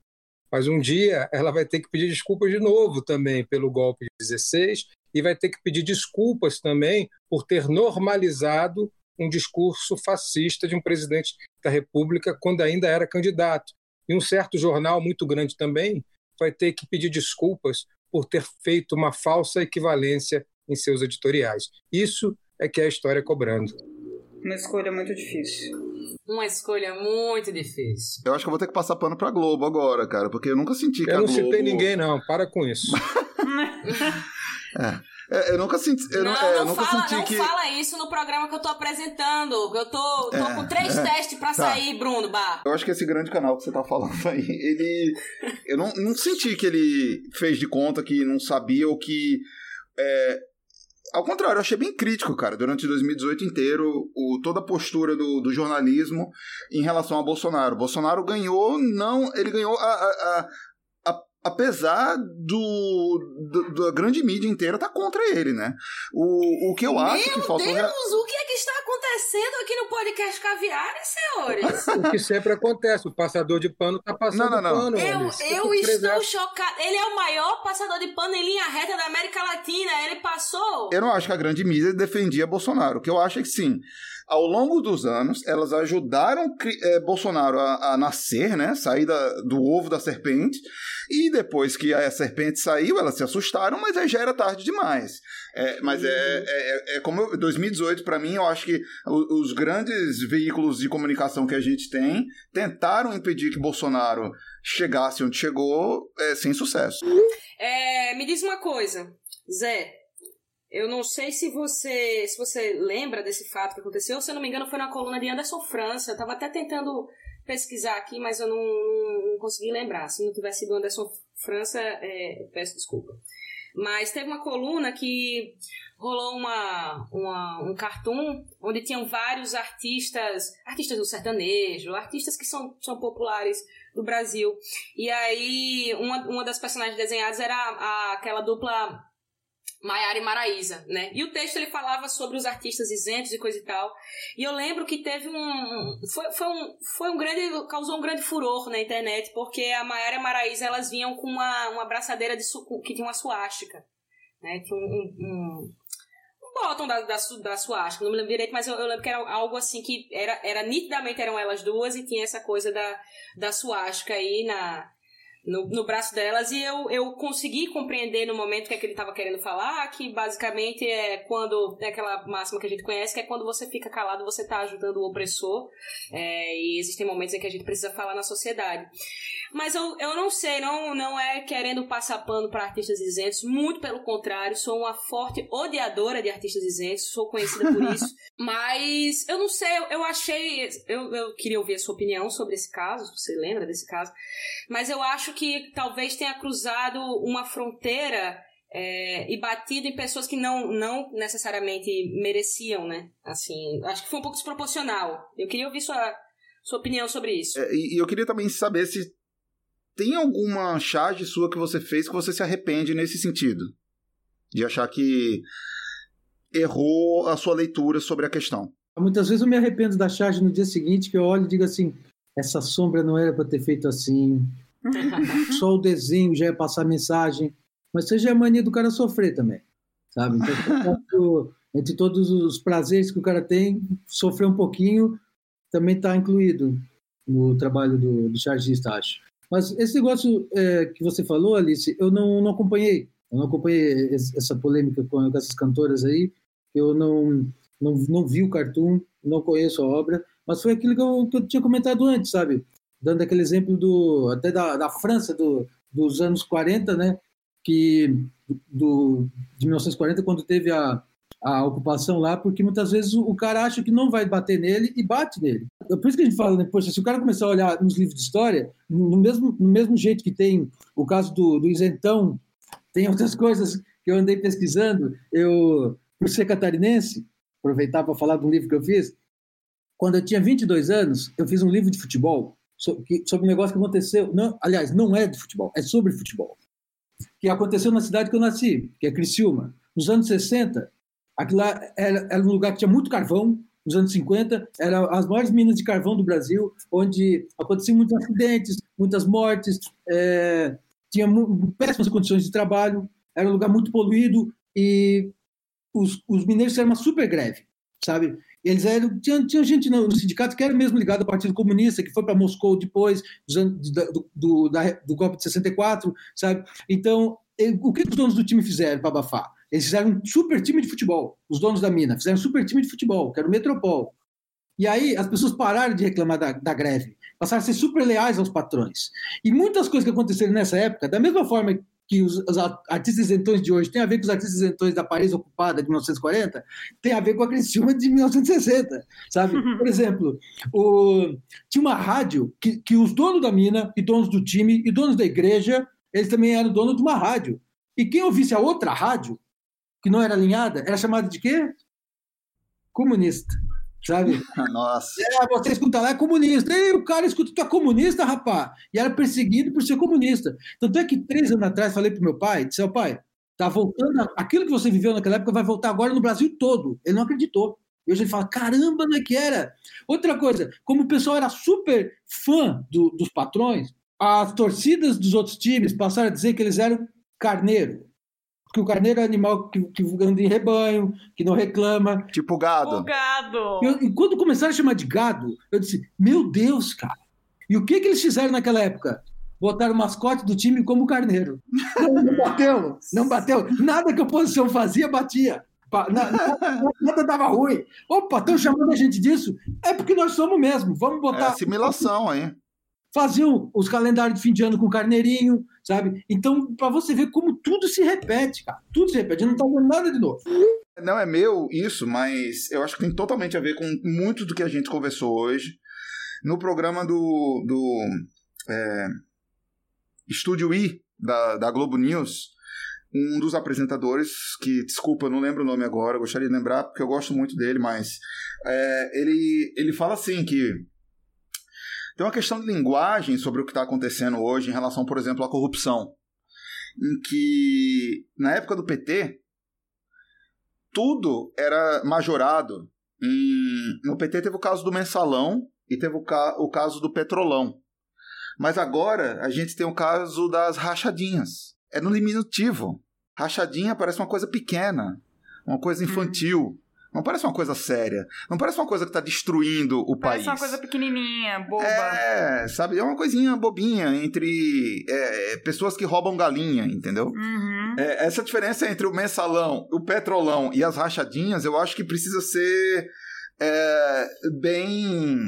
Mas um dia ela vai ter que pedir desculpas de novo também pelo golpe de 16 e vai ter que pedir desculpas também por ter normalizado um discurso fascista de um presidente da República quando ainda era candidato. E um certo jornal muito grande também vai ter que pedir desculpas por ter feito uma falsa equivalência em seus editoriais. Isso é que é a história cobrando. Uma escolha muito difícil. Uma escolha muito difícil. Eu acho que eu vou ter que passar pano pra Globo agora, cara, porque eu nunca senti que Eu a não Globo... citei ninguém, não. Para com isso. É, eu nunca senti, eu não, não, é, eu nunca fala, senti não que... fala isso no programa que eu tô apresentando. Eu tô, tô É, com três é, testes pra tá. sair, Bruno Bar. Eu acho que esse grande canal que você tá falando aí, ele. Eu não, não senti que ele fez de conta que não sabia ou que. é, ao contrário, eu achei bem crítico, cara, durante 2018 inteiro, o, toda a postura do, do jornalismo em relação a Bolsonaro. Bolsonaro ganhou, não. Ele ganhou a- a- a- apesar do, do- da grande mídia inteira tá contra ele, né? O, o que eu acho que Meu faltou. Deus, o que é que está acontecendo aqui no podcast Caviar, senhores? O que sempre acontece, o passador de pano está passando Não, não, não. pano. Eu, eu estou chocada. Ele é o maior passador de pano em linha reta da América Latina. Ele passou. Eu não acho que a grande mídia defendia Bolsonaro. O que eu acho é que sim, ao longo dos anos, elas ajudaram eh, Bolsonaro a, a nascer, né? Sair da- do ovo da serpente. E depois que a serpente saiu, elas se assustaram, mas aí já era tarde demais. É, mas é, é, é como eu- 2018, para mim, eu acho que o- os grandes veículos de comunicação que a gente tem tentaram impedir que Bolsonaro chegasse onde chegou eh, sem sucesso. É, me diz uma coisa, Zé. Eu não sei se você se você lembra desse fato que aconteceu. Se eu não me engano, foi na coluna de Anderson França. Eu tava até tentando pesquisar aqui, mas eu não, não- não consegui lembrar. Se não tivesse sido Anderson França, é, peço desculpa. Mas teve uma coluna que rolou uma, uma- um cartoon onde tinham vários artistas, artistas do sertanejo, artistas que são, são populares do Brasil. E aí, uma, uma das personagens desenhadas era a- aquela dupla Maiara e Maraísa, né? E o texto ele falava sobre os artistas isentos e coisa e tal. E eu lembro que teve um. Foi, foi um, foi um grande. causou um grande furor na internet, porque a Maiara e a Maraísa elas vinham com uma, uma abraçadeira de que tinha uma suástica. Né? Tinha um, um, um, bottom da, da, da suástica, não me lembro direito, mas eu, eu lembro que era algo assim que era, era nitidamente eram elas duas e tinha essa coisa da, da suástica aí na, no, no braço delas e eu, eu consegui compreender no momento que, é que ele estava querendo falar, que basicamente é quando, é aquela máxima que a gente conhece, que é quando você fica calado, você está ajudando o opressor, é, e existem momentos em que a gente precisa falar na sociedade. Mas eu, eu não sei, não, não é querendo passar pano para artistas isentos, muito pelo contrário, sou uma forte odiadora de artistas isentos, sou conhecida por isso, mas eu não sei, eu, eu achei, eu, eu queria ouvir a sua opinião sobre esse caso, se você lembra desse caso, mas eu acho que talvez tenha cruzado uma fronteira é, e batido em pessoas que não, não necessariamente mereciam, né? Assim, acho que foi um pouco desproporcional. Eu queria ouvir sua, sua opinião sobre isso. É, E, e eu queria também saber se tem alguma charge sua que você fez que você se arrepende nesse sentido. De achar que errou a sua leitura sobre a questão. Muitas vezes eu me arrependo da charge no dia seguinte, que eu olho e digo assim: essa sombra não era para ter feito assim, só o desenho já ia passar mensagem. Mas seja a mania do cara sofrer também, sabe? Então, entre todos os prazeres que o cara tem, sofrer um pouquinho também está incluído no trabalho do, do chargista, acho. Mas esse negócio é, que você falou, Alice, eu não, não acompanhei. Eu não acompanhei essa polêmica com, essas cantoras aí. Eu não, não, não vi o cartoon, não conheço a obra, mas foi aquilo que eu, que eu tinha comentado antes, sabe? Dando aquele exemplo do até da, da França do, dos anos 40, né? Que do, de 1940, quando teve a, a ocupação lá, porque muitas vezes o, cara acha que não vai bater nele e bate nele. É por isso que a gente fala, né, poxa, se o cara começar a olhar nos livros de história, no mesmo, no mesmo jeito que tem o caso do, do isentão, tem outras coisas que eu andei pesquisando, eu, por ser catarinense, aproveitar para falar de um livro que eu fiz, quando eu tinha 22 anos, eu fiz um livro de futebol sobre, um negócio que aconteceu, não, aliás, não é de futebol, é sobre futebol, que aconteceu na cidade que eu nasci, que é Criciúma. Nos anos 60, Aquilo lá era, era, um lugar que tinha muito carvão, nos anos 50, eram as maiores minas de carvão do Brasil, onde aconteciam muitos acidentes, muitas mortes, é, tinha péssimas condições de trabalho, era um lugar muito poluído e os, os mineiros fizeram uma super greve, sabe? Eles eram, tinha, tinha gente no, sindicato que era mesmo ligado ao Partido Comunista, que foi para Moscou depois do, do, da, do golpe de 64, sabe? Então, o que os donos do time fizeram para abafar? Eles fizeram um super time de futebol, os donos da mina, fizeram um super time de futebol, que era o Metropol. E aí as pessoas pararam de reclamar da, da greve, passaram a ser super leais aos patrões. E muitas coisas que aconteceram nessa época, da mesma forma que os, os artistas isentões de hoje têm a ver com os artistas isentões da Paris ocupada de 1940, tem a ver com a Criciúma de 1960, sabe? Por exemplo, o, tinha uma rádio que, que os donos da mina, e donos do time, e donos da igreja, eles também eram donos de uma rádio. E quem ouvisse a outra rádio, que não era alinhada, era chamada de quê? Comunista. Sabe? Nossa. É, você escuta lá, é comunista. E o cara escuta, tu é comunista, rapaz. E era perseguido por ser comunista. Tanto é que três anos atrás falei pro meu pai, disse, meu pai, tá voltando, aquilo que você viveu naquela época vai voltar agora no Brasil todo. Ele não acreditou. E hoje ele fala, caramba, não é que era. Outra coisa, como o pessoal era super fã do, dos patrões, as torcidas dos outros times passaram a dizer que eles eram carneiro que o carneiro é animal que, que anda em rebanho, que não reclama. Tipo gado. O gado. Eu, e quando começaram a chamar de gado, eu disse, meu Deus, cara. E o que, que eles fizeram naquela época? Botaram o mascote do time como carneiro. Não, não bateu, não bateu. Nada que a oposição fazia, batia. Nada, nada dava ruim. Opa, estão chamando a gente disso? É porque nós somos mesmo. Vamos botar. É assimilação aí faziam os calendários de fim de ano com carneirinho, sabe? Então, para você ver como tudo se repete, cara. Tudo se repete, não tá vendo nada de novo. Não é meu isso, mas eu acho que tem totalmente a ver com muito do que a gente conversou hoje. No programa do, do é, Estúdio I, da, da Globo News, um dos apresentadores, que, desculpa, não lembro o nome agora, gostaria de lembrar, porque eu gosto muito dele, mas é, ele, ele fala assim que tem uma questão de linguagem sobre o que está acontecendo hoje em relação, por exemplo, à corrupção. Em que, na época do PT, tudo era majorado. Em... No PT teve o caso do mensalão e teve o, ca... o caso do petrolão. Mas agora a gente tem o caso das rachadinhas. É no diminutivo. Rachadinha parece uma coisa pequena, uma coisa uhum. infantil. Hum. Não parece uma coisa séria. Não parece uma coisa que está destruindo o parece país. Parece uma coisa pequenininha, boba. É, sabe? É uma coisinha bobinha entre é, pessoas que roubam galinha, entendeu? Uhum. É, essa diferença entre o mensalão, o petrolão e as rachadinhas, eu acho que precisa ser é, bem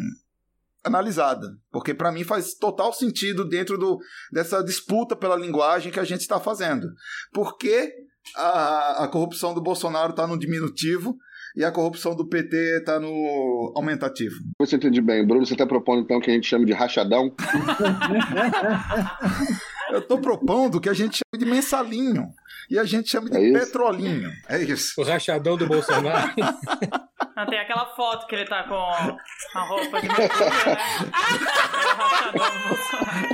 analisada, porque para mim faz total sentido dentro do, dessa disputa pela linguagem que a gente está fazendo. Porque a, a corrupção do Bolsonaro está no diminutivo e a corrupção do PT está no aumentativo. Você entende bem. Bruno, você está propondo então que a gente chame de rachadão? Eu estou propondo que a gente chame de mensalinho. E a gente chama de é petrolinho. É isso. O rachadão do Bolsonaro. Não, tem aquela foto que ele tá com a roupa de mercúrio, né? É o rachadão do Bolsonaro.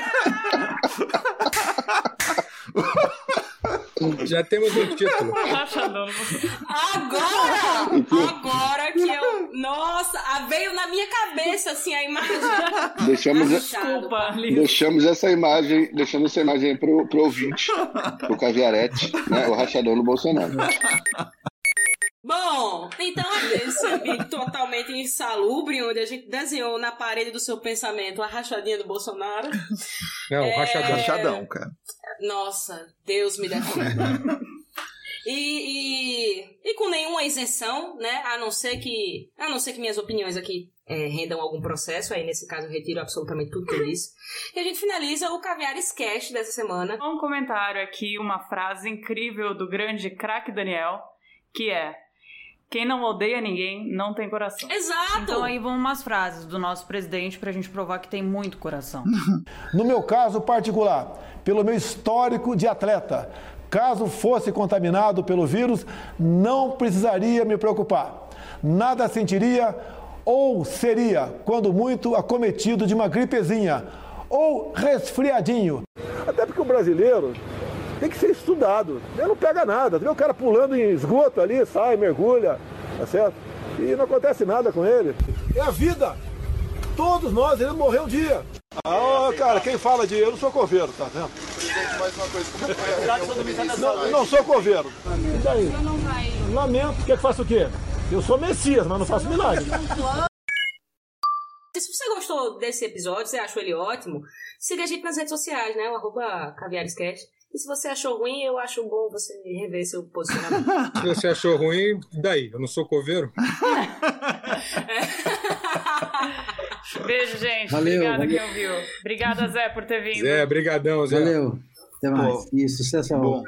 Já temos um título. Agora! Agora que eu. Nossa, veio na minha cabeça assim a imagem. Deixamos, Desculpa, deixamos essa imagem, deixamos essa imagem aí pro, pro ouvinte, pro Caviarete, né? O rachadão do Bolsonaro. Bom, Bom, então esse ambiente totalmente insalubre, onde a gente desenhou na parede do seu pensamento a rachadinha do Bolsonaro. Não, É. rachadão. Rachadão, cara. Nossa, Deus me defenda. E, e, e com nenhuma isenção, né? A não ser que. A não ser que minhas opiniões aqui é, rendam algum processo, aí nesse caso eu retiro absolutamente tudo que eu disse. E a gente finaliza o Caviar Sketch dessa semana. Um comentário aqui, uma frase incrível do grande craque Daniel, que é: Quem não odeia ninguém não tem coração. Exato! Então aí vão umas frases do nosso presidente pra gente provar que tem muito coração. No meu caso particular, pelo meu histórico de atleta, caso fosse contaminado pelo vírus, não precisaria me preocupar. Nada sentiria ou seria, quando muito, acometido de uma gripezinha ou resfriadinho. Até porque o brasileiro tem que ser estudado. Ele não pega nada. Vê o cara pulando em esgoto ali, sai, mergulha, tá certo? E não acontece nada com ele. É a vida. Todos nós iremos morrer um dia. Ah, cara, quem fala de eu não sou coveiro, tá vendo? Mais uma coisa. Não, não sou coveiro. E daí? Lamento, quer que faça o quê? Eu sou Messias, mas não faço milagre. Se você gostou desse episódio, você achou ele ótimo, siga a gente nas redes sociais, né? O arroba caviarescast. E se você achou ruim, eu acho bom você rever seu posicionamento. Se você achou ruim, daí? Eu não sou coveiro? Beijo, gente. Valeu, Obrigada valeu. quem ouviu. Obrigada, Zé, por ter vindo. Zé, brigadão, Zé. Valeu. Até mais. E sucesso ao Bom.